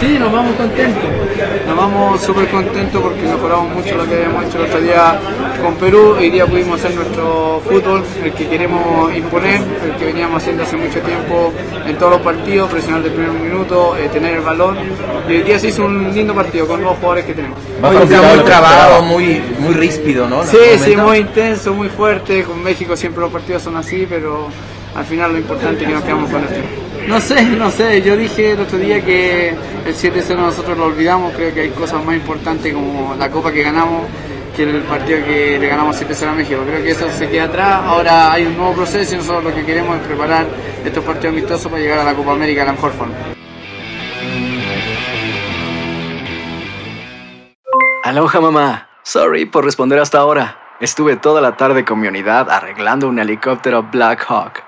Sí, nos vamos contentos. Nos vamos súper contentos porque mejoramos mucho lo que habíamos hecho el otro día con Perú. Hoy día pudimos hacer nuestro fútbol, el que queremos imponer, el que veníamos haciendo hace mucho tiempo en todos los partidos, presionar del primer minuto, eh, tener el balón. Y hoy día se hizo un lindo partido con los jugadores que tenemos. Muy trabado, muy, muy ríspido, ¿no? Sí, sí, muy intenso, muy fuerte. Con México siempre los partidos son así, pero al final lo importante es que nos quedamos con esto. No sé, no sé. Yo dije el otro día que el 7-0 nosotros lo olvidamos. Creo que hay cosas más importantes como la copa que ganamos que el partido que le ganamos 7-0 a México. Creo que eso se queda atrás. Ahora hay un nuevo proceso y nosotros lo que queremos es preparar estos partidos amistosos para llegar a la Copa América de la mejor forma. Aloha mamá. Sorry por responder hasta ahora. Estuve toda la tarde con mi unidad arreglando un helicóptero Black Hawk.